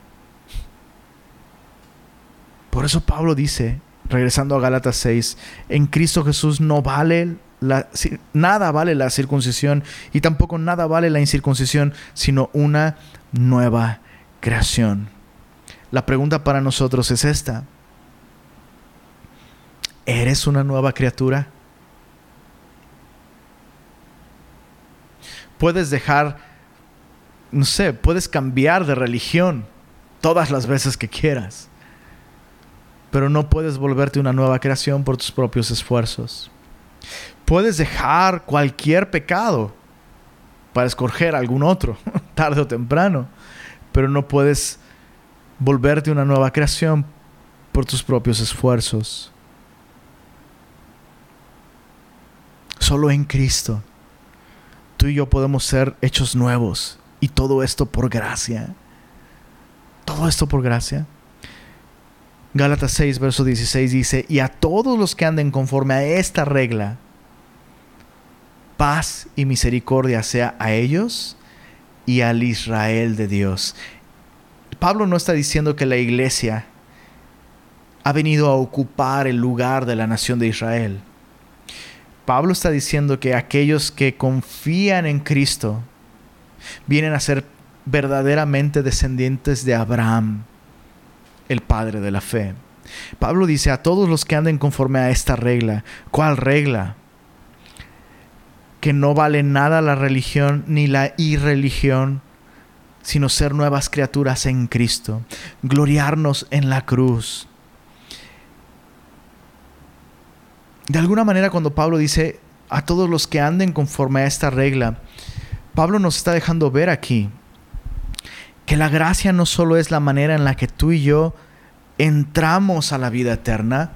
Por eso Pablo dice, regresando a Gálatas 6, en Cristo Jesús no vale la, nada vale la circuncisión y tampoco nada vale la incircuncisión, sino una nueva creación. La pregunta para nosotros es esta. ¿Eres una nueva criatura? Puedes dejar, no sé, puedes cambiar de religión todas las veces que quieras pero no puedes volverte una nueva creación por tus propios esfuerzos. Puedes dejar cualquier pecado para escoger algún otro, tarde o temprano, pero no puedes volverte una nueva creación por tus propios esfuerzos. Solo en Cristo tú y yo podemos ser hechos nuevos y todo esto por gracia. Todo esto por gracia. Gálatas 6, verso 16 dice, y a todos los que anden conforme a esta regla, paz y misericordia sea a ellos y al Israel de Dios. Pablo no está diciendo que la iglesia ha venido a ocupar el lugar de la nación de Israel. Pablo está diciendo que aquellos que confían en Cristo vienen a ser verdaderamente descendientes de Abraham el Padre de la fe. Pablo dice a todos los que anden conforme a esta regla. ¿Cuál regla? Que no vale nada la religión ni la irreligión, sino ser nuevas criaturas en Cristo, gloriarnos en la cruz. De alguna manera cuando Pablo dice a todos los que anden conforme a esta regla, Pablo nos está dejando ver aquí que la gracia no solo es la manera en la que tú y yo entramos a la vida eterna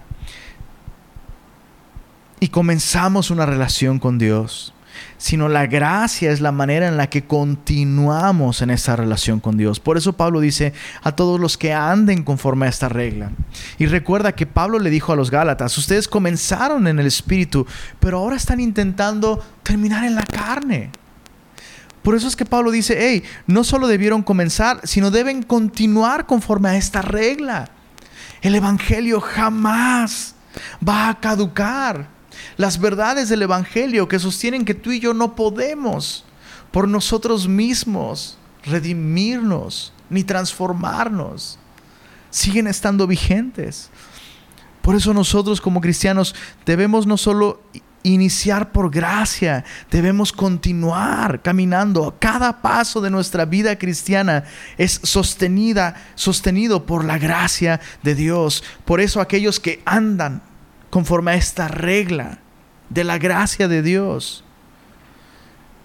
y comenzamos una relación con Dios, sino la gracia es la manera en la que continuamos en esa relación con Dios. Por eso Pablo dice a todos los que anden conforme a esta regla. Y recuerda que Pablo le dijo a los Gálatas, ustedes comenzaron en el Espíritu, pero ahora están intentando terminar en la carne. Por eso es que Pablo dice, hey, no solo debieron comenzar, sino deben continuar conforme a esta regla. El Evangelio jamás va a caducar. Las verdades del Evangelio que sostienen que tú y yo no podemos por nosotros mismos redimirnos ni transformarnos, siguen estando vigentes. Por eso nosotros como cristianos debemos no solo iniciar por gracia, debemos continuar caminando. Cada paso de nuestra vida cristiana es sostenida, sostenido por la gracia de Dios. Por eso aquellos que andan conforme a esta regla de la gracia de Dios,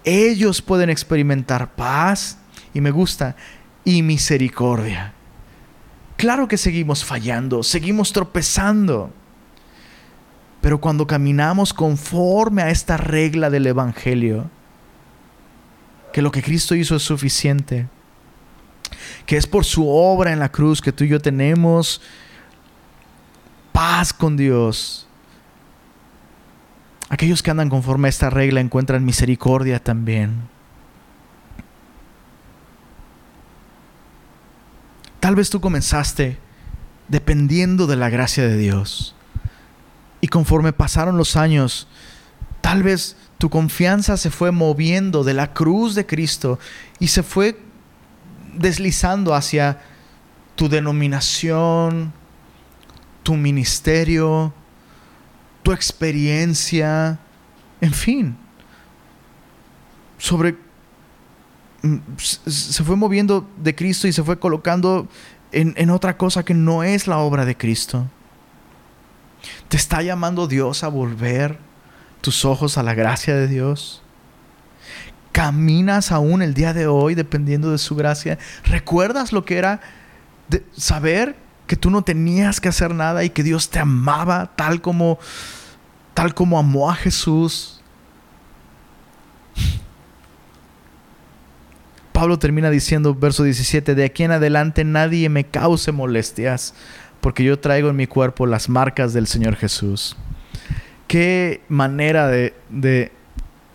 ellos pueden experimentar paz y me gusta y misericordia. Claro que seguimos fallando, seguimos tropezando pero cuando caminamos conforme a esta regla del Evangelio, que lo que Cristo hizo es suficiente, que es por su obra en la cruz que tú y yo tenemos paz con Dios. Aquellos que andan conforme a esta regla encuentran misericordia también. Tal vez tú comenzaste dependiendo de la gracia de Dios. Y conforme pasaron los años, tal vez tu confianza se fue moviendo de la cruz de Cristo y se fue deslizando hacia tu denominación, tu ministerio, tu experiencia, en fin, sobre mm, se fue moviendo de Cristo y se fue colocando en, en otra cosa que no es la obra de Cristo. ¿Te está llamando Dios a volver tus ojos a la gracia de Dios? ¿Caminas aún el día de hoy dependiendo de su gracia? ¿Recuerdas lo que era saber que tú no tenías que hacer nada y que Dios te amaba tal como tal como amó a Jesús? Pablo termina diciendo, verso 17, de aquí en adelante nadie me cause molestias, porque yo traigo en mi cuerpo las marcas del Señor Jesús. Qué manera de,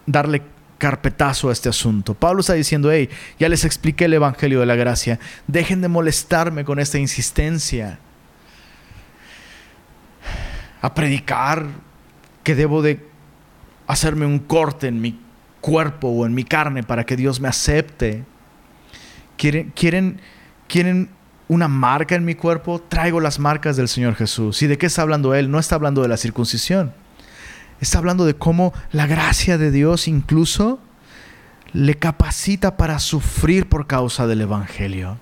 darle carpetazo a este asunto. Pablo está diciendo, hey, ya les expliqué el Evangelio de la Gracia, dejen de molestarme con esta insistencia a predicar que debo de hacerme un corte en mi cuerpo o en mi carne para que Dios me acepte. ¿Quieren, quieren, quieren una marca en mi cuerpo? Traigo las marcas del Señor Jesús. ¿Y de qué está hablando Él? No está hablando de la circuncisión Está hablando de cómo la gracia de Dios incluso le capacita para sufrir por causa del Evangelio.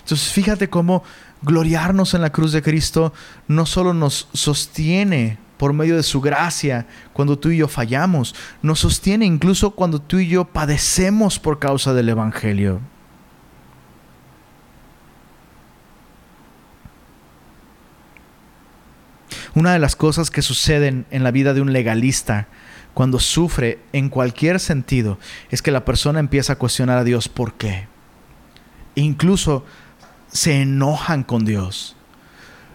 Entonces fíjate cómo gloriarnos en la cruz de Cristo no solo nos sostiene por medio de su gracia cuando tú y yo fallamos, nos sostiene incluso cuando tú y yo padecemos por causa del Evangelio. Una de las cosas que suceden en la vida de un legalista cuando sufre en cualquier sentido es que la persona empieza a cuestionar a Dios por qué. Incluso se enojan con Dios.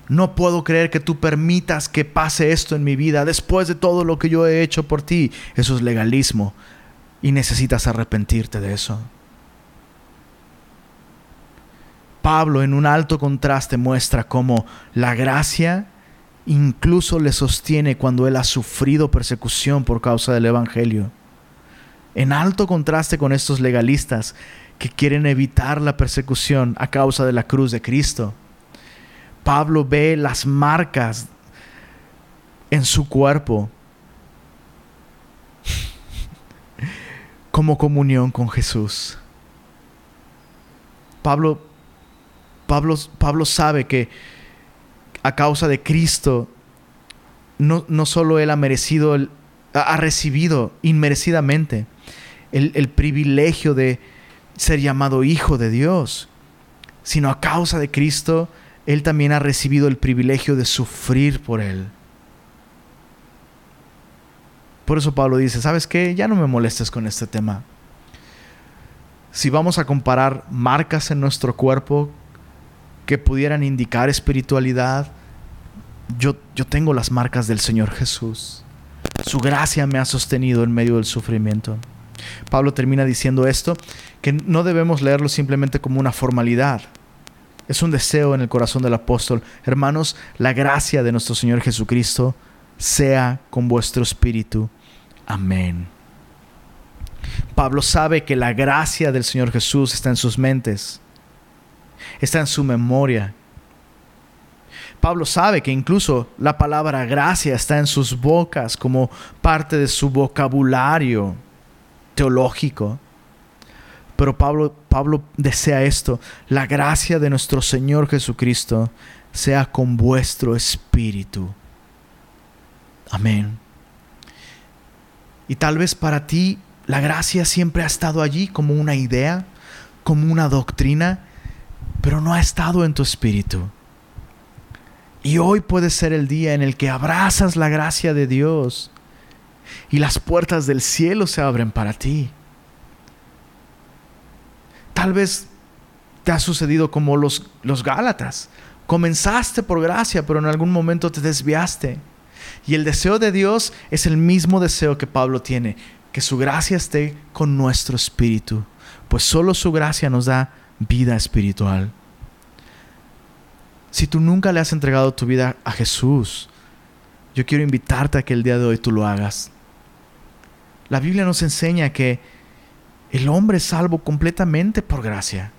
No puedo creer que tú permitas que pase esto en mi vida después de todo lo que yo he hecho por ti. Eso es legalismo y necesitas arrepentirte de eso. Pablo en un alto contraste muestra cómo la gracia incluso le sostiene cuando él ha sufrido persecución por causa del Evangelio. En alto contraste con estos legalistas que quieren evitar la persecución a causa de la cruz de Cristo. Pablo ve las marcas en su cuerpo como comunión con Jesús. Pablo, Pablo, Pablo sabe que a causa de Cristo, no, no solo Él ha merecido, ha recibido inmerecidamente el, el privilegio de ser llamado hijo de Dios, sino a causa de Cristo, Él también ha recibido el privilegio de sufrir por Él. Por eso Pablo dice, ¿sabes qué? Ya no me molestes con este tema. Si vamos a comparar marcas en nuestro cuerpo que pudieran indicar espiritualidad, yo, yo tengo las marcas del Señor Jesús. Su gracia me ha sostenido en medio del sufrimiento. Pablo termina diciendo esto, que no debemos leerlo simplemente como una formalidad. Es un deseo en el corazón del apóstol. Hermanos, la gracia de nuestro Señor Jesucristo sea con vuestro espíritu. Amén. Pablo sabe que la gracia del Señor Jesús está en sus mentes está en su memoria. Pablo sabe que incluso la palabra gracia está en sus bocas como parte de su vocabulario teológico. Pero Pablo, Pablo desea esto, la gracia de nuestro Señor Jesucristo sea con vuestro espíritu. Amén. Y tal vez para ti la gracia siempre ha estado allí como una idea, como una doctrina, pero no ha estado en tu espíritu. Y hoy puede ser el día en el que abrazas la gracia de Dios y las puertas del cielo se abren para ti. Tal vez te ha sucedido como los, los Gálatas. Comenzaste por gracia, pero en algún momento te desviaste. Y el deseo de Dios es el mismo deseo que Pablo tiene, que su gracia esté con nuestro espíritu, pues solo su gracia nos da vida espiritual. Si tú nunca le has entregado tu vida a Jesús, yo quiero invitarte a que el día de hoy tú lo hagas. La Biblia nos enseña que el hombre es salvo completamente por gracia.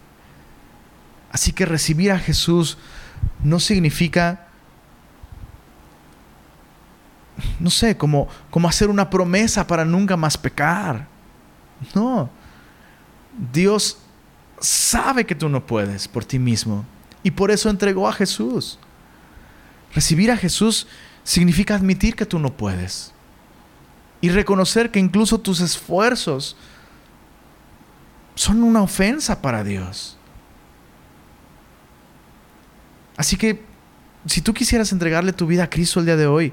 Así que recibir a Jesús no significa, no sé, como, como hacer una promesa para nunca más pecar. No. Dios sabe que tú no puedes por ti mismo y por eso entregó a Jesús. Recibir a Jesús significa admitir que tú no puedes. y reconocer que incluso tus esfuerzos son una ofensa para Dios. Así que si tú quisieras entregarle tu vida a Cristo el día de hoy,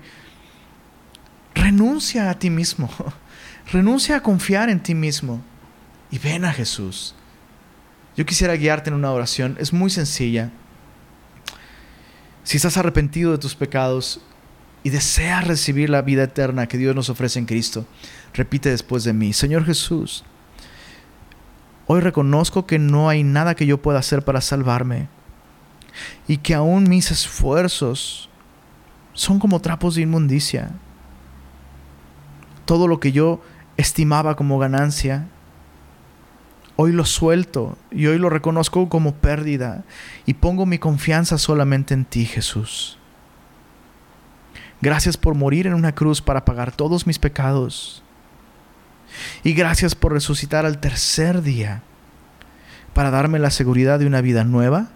renuncia a ti mismo, renuncia a confiar en ti mismo y ven a Jesús. Yo quisiera guiarte en una oración, es muy sencilla. Si estás arrepentido de tus pecados y deseas recibir la vida eterna que Dios nos ofrece en Cristo, repite después de mí, Señor Jesús, hoy reconozco que no hay nada que yo pueda hacer para salvarme y que aún mis esfuerzos son como trapos de inmundicia. Todo lo que yo estimaba como ganancia, hoy lo suelto y hoy lo reconozco como pérdida y pongo mi confianza solamente en ti, Jesús. Gracias por morir en una cruz para pagar todos mis pecados. Y gracias por resucitar al tercer día para darme la seguridad de una vida nueva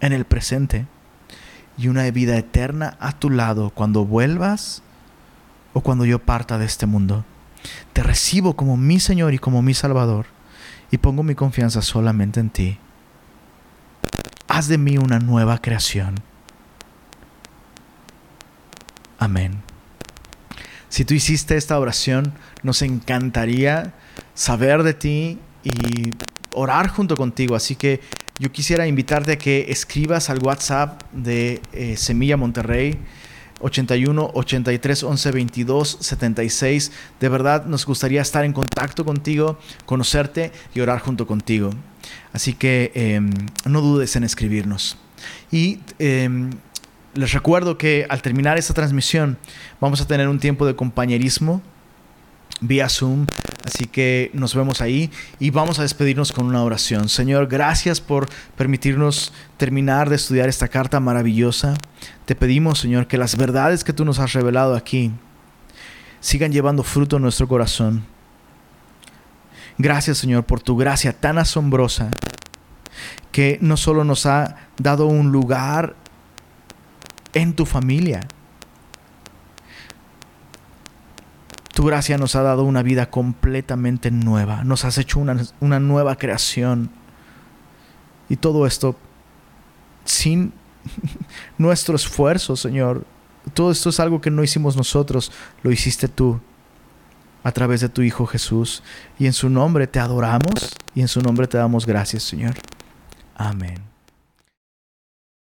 en el presente y una vida eterna a tu lado cuando vuelvas o cuando yo parta de este mundo. Te recibo como mi Señor y como mi Salvador y pongo mi confianza solamente en ti. Haz de mí una nueva creación. Amén. Si tú hiciste esta oración, nos encantaría saber de ti y orar junto contigo. Así que yo quisiera invitarte a que escribas al WhatsApp de eh, Semilla Monterrey 81 83 11 22 76. De verdad nos gustaría estar en contacto contigo, conocerte y orar junto contigo. Así que em, no dudes en escribirnos. Y em, les recuerdo que al terminar esta transmisión vamos a tener un tiempo de compañerismo vía Zoom. Así que nos vemos ahí y vamos a despedirnos con una oración. Señor, gracias por permitirnos terminar de estudiar esta carta maravillosa. Te pedimos, Señor, que las verdades que tú nos has revelado aquí sigan llevando fruto en nuestro corazón. Gracias, Señor, por tu gracia tan asombrosa que no solo nos ha dado un lugar en tu familia, Tu gracia nos ha dado una vida completamente nueva. Nos has hecho una, una nueva creación. Y todo esto sin nuestro esfuerzo, Señor. Todo esto es algo que no hicimos nosotros, lo hiciste tú a través de tu Hijo Jesús. Y en su nombre te adoramos y en su nombre te damos gracias, Señor. Amén.